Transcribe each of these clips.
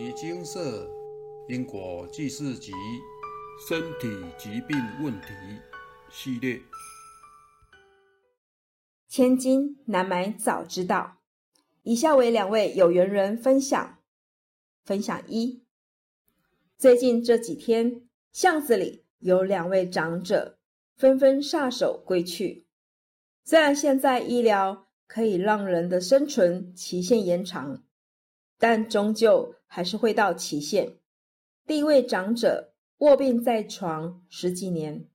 尼精舍因果记事集身体疾病问题系列，千金难买早知道。以下为两位有缘人分享：分享一，最近这几天巷子里有两位长者纷纷撒手归去。虽然现在医疗可以让人的生存期限延长，但终究还是会到期限。第一位长者卧病在床十几年，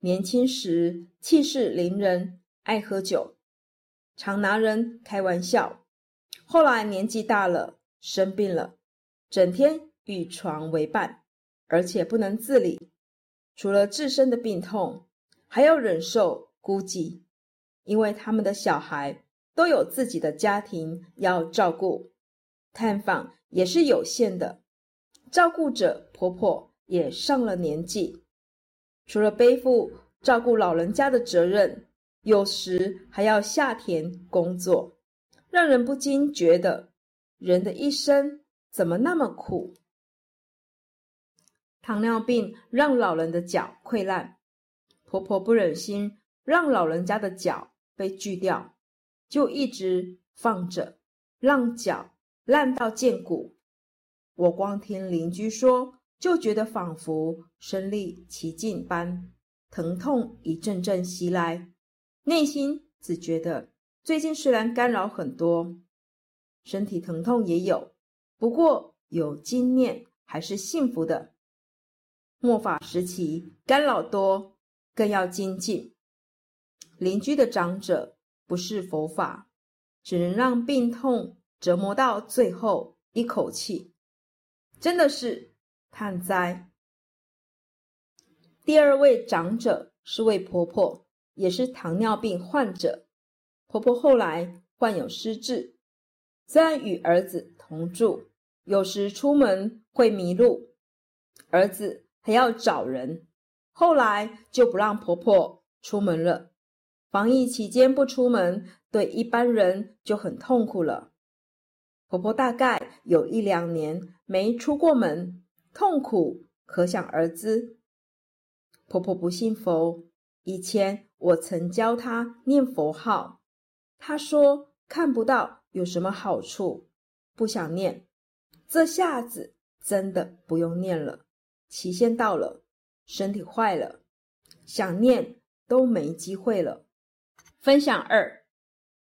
年轻时气势凌人，爱喝酒，常拿人开玩笑。后来年纪大了，生病了，整天与床为伴，而且不能自理。除了自身的病痛，还要忍受孤寂，因为他们的小孩都有自己的家庭要照顾，探访也是有限的。照顾者婆婆也上了年纪，除了背负照顾老人家的责任，有时还要下田工作。让人不禁觉得，人的一生怎么那么苦？糖尿病让老人的脚溃烂，婆婆不忍心让老人家的脚被锯掉，就一直放着，让脚烂到见骨。我光听邻居说，就觉得仿佛身历其境般，疼痛一阵阵袭来，内心只觉得。最近虽然干扰很多，身体疼痛也有，不过有经念还是幸福的。末法时期干扰多，更要精进。邻居的长者不是佛法，只能让病痛折磨到最后一口气，真的是叹哉。第二位长者是位婆婆，也是糖尿病患者。婆婆后来患有失智，虽然与儿子同住，有时出门会迷路，儿子还要找人。后来就不让婆婆出门了。防疫期间不出门，对一般人就很痛苦了。婆婆大概有一两年没出过门，痛苦可想而知。婆婆不信佛，以前我曾教她念佛号。她说：“看不到有什么好处，不想念。这下子真的不用念了，期限到了，身体坏了，想念都没机会了。”分享二，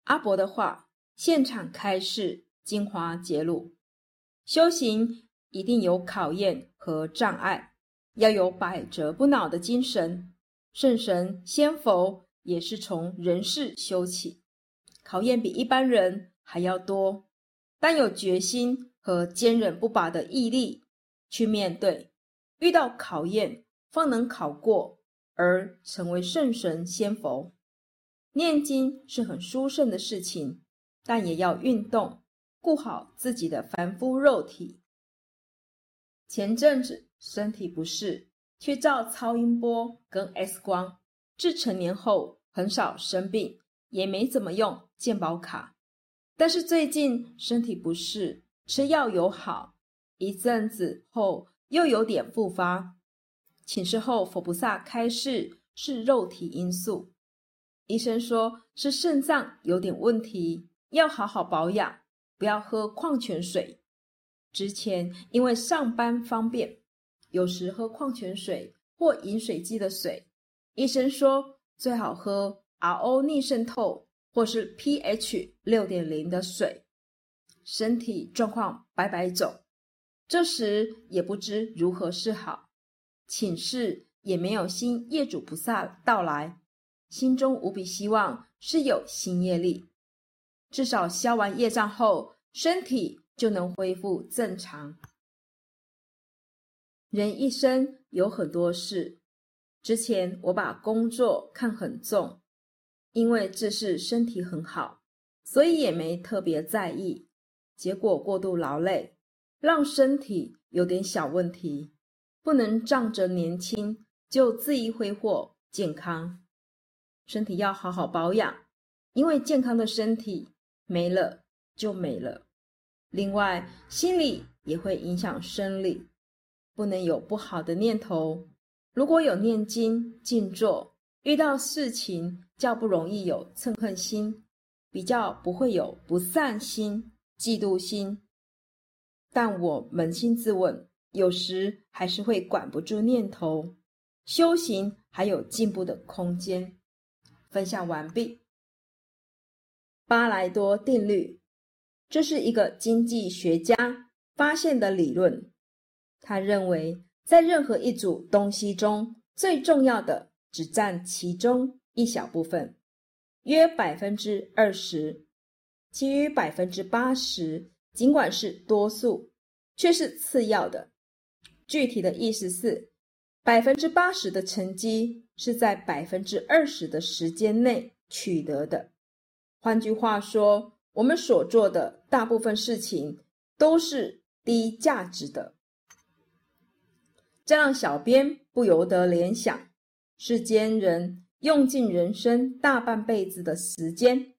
阿伯的话，现场开示精华揭露：修行一定有考验和障碍，要有百折不挠的精神。圣神仙佛也是从人世修起。考验比一般人还要多，但有决心和坚韧不拔的毅力去面对，遇到考验方能考过，而成为圣神仙佛。念经是很殊胜的事情，但也要运动，顾好自己的凡夫肉体。前阵子身体不适，去照超音波跟 X 光，至成年后很少生病。也没怎么用健保卡，但是最近身体不适，吃药有好，一阵子后又有点复发。请示后，佛菩萨开示是肉体因素，医生说是肾脏有点问题，要好好保养，不要喝矿泉水。之前因为上班方便，有时喝矿泉水或饮水机的水，医生说最好喝。RO 逆渗透或是 pH 六点零的水，身体状况摆摆走，这时也不知如何是好。寝室也没有新业主菩萨到来，心中无比希望是有新业力，至少消完业障后，身体就能恢复正常。人一生有很多事，之前我把工作看很重。因为这是身体很好，所以也没特别在意。结果过度劳累，让身体有点小问题，不能仗着年轻就恣意挥霍健康。身体要好好保养，因为健康的身体没了就没了。另外，心理也会影响生理，不能有不好的念头。如果有念经、静坐，遇到事情较不容易有嗔恨心，比较不会有不善心、嫉妒心。但我扪心自问，有时还是会管不住念头。修行还有进步的空间。分享完毕。巴莱多定律，这是一个经济学家发现的理论。他认为，在任何一组东西中，最重要的只占其中一小部分，约百分之二十，其余百分之八十，尽管是多数，却是次要的。具体的意思是。百分之八十的成绩是在百分之二十的时间内取得的。换句话说，我们所做的大部分事情都是低价值的。这让小编不由得联想：世间人用尽人生大半辈子的时间，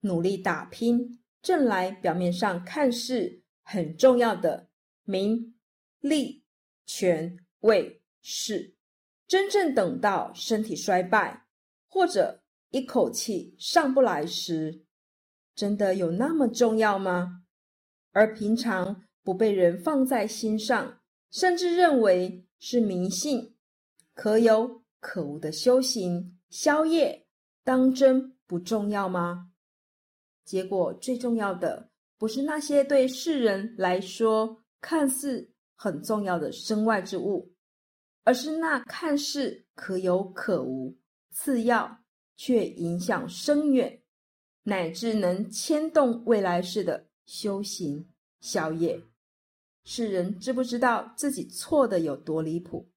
努力打拼，挣来表面上看似很重要的名利权位。是，真正等到身体衰败，或者一口气上不来时，真的有那么重要吗？而平常不被人放在心上，甚至认为是迷信、可有可无的修行、宵夜，当真不重要吗？结果最重要的，不是那些对世人来说看似很重要的身外之物。而是那看似可有可无、次要却影响深远，乃至能牵动未来世的修行宵夜。世人知不知道自己错的有多离谱？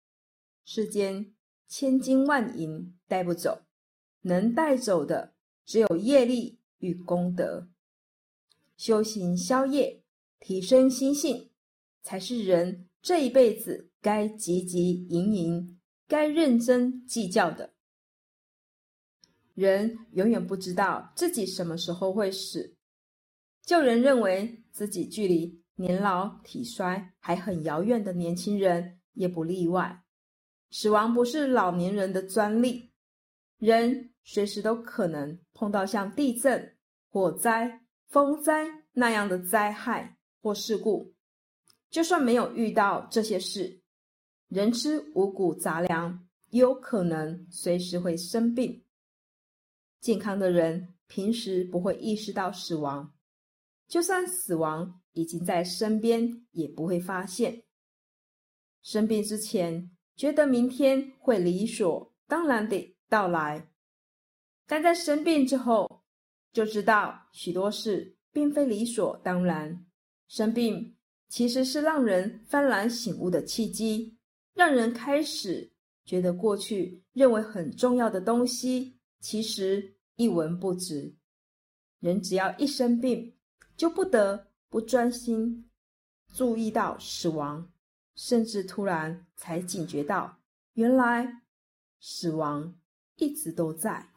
世间千金万银带不走，能带走的只有业力与功德。修行宵夜，提升心性，才是人这一辈子。该汲汲营营，该认真计较的。人永远不知道自己什么时候会死，就人认为自己距离年老体衰还很遥远的年轻人也不例外。死亡不是老年人的专利，人随时都可能碰到像地震、火灾、风灾那样的灾害或事故。就算没有遇到这些事，人吃五谷杂粮，也有可能随时会生病。健康的人平时不会意识到死亡，就算死亡已经在身边，也不会发现。生病之前，觉得明天会理所当然地到来，但在生病之后，就知道许多事并非理所当然。生病其实是让人幡然醒悟的契机。让人开始觉得过去认为很重要的东西，其实一文不值。人只要一生病，就不得不专心注意到死亡，甚至突然才警觉到，原来死亡一直都在。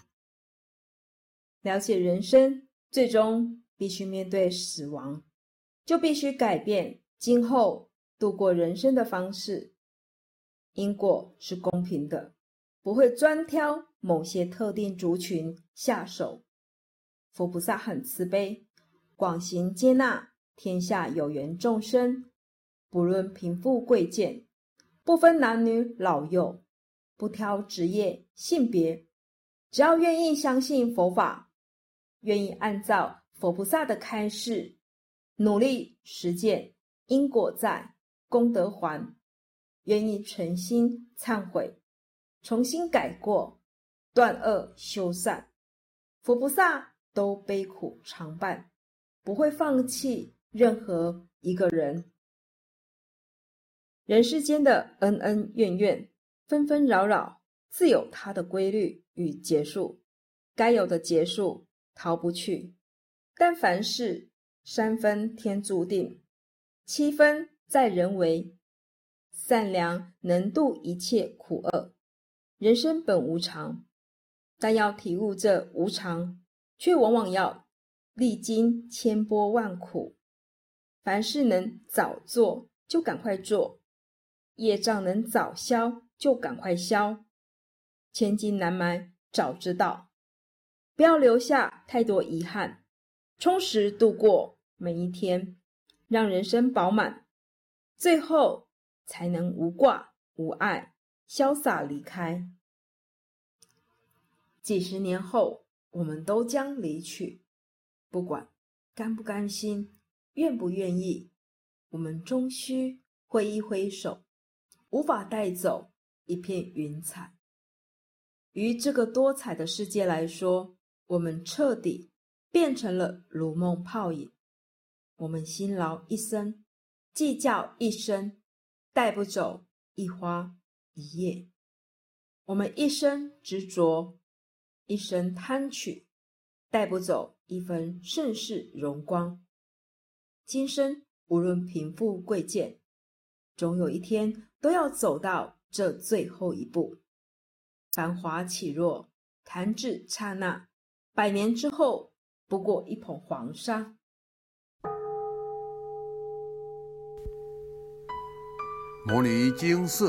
了解人生，最终必须面对死亡，就必须改变今后度过人生的方式。因果是公平的，不会专挑某些特定族群下手。佛菩萨很慈悲，广行接纳天下有缘众生，不论贫富贵贱，不分男女老幼，不挑职业性别，只要愿意相信佛法，愿意按照佛菩萨的开示，努力实践因果在，功德还。愿意诚心忏悔，重新改过，断恶修善，佛菩萨都悲苦常伴，不会放弃任何一个人。人世间的恩恩怨怨、纷纷扰扰，自有它的规律与结束，该有的结束逃不去。但凡事三分天注定，七分在人为。善良能度一切苦厄，人生本无常，但要体悟这无常，却往往要历经千波万苦。凡事能早做就赶快做，业障能早消就赶快消。千金难买早知道，不要留下太多遗憾，充实度过每一天，让人生饱满，最后才能无挂无碍，潇洒离开。几十年后，我们都将离去，不管甘不甘心。愿不愿意？我们终须挥一挥手，无法带走一片云彩。于这个多彩的世界来说，我们彻底变成了如梦泡影。我们辛劳一生，计较一生，带不走一花一夜。我们一生执着，一生贪取，带不走一分盛世荣光。今生无论贫富贵贱，总有一天都要走到这最后一步。繁华起落，弹指刹那，百年之后不过一捧黄沙。摩尼经寺，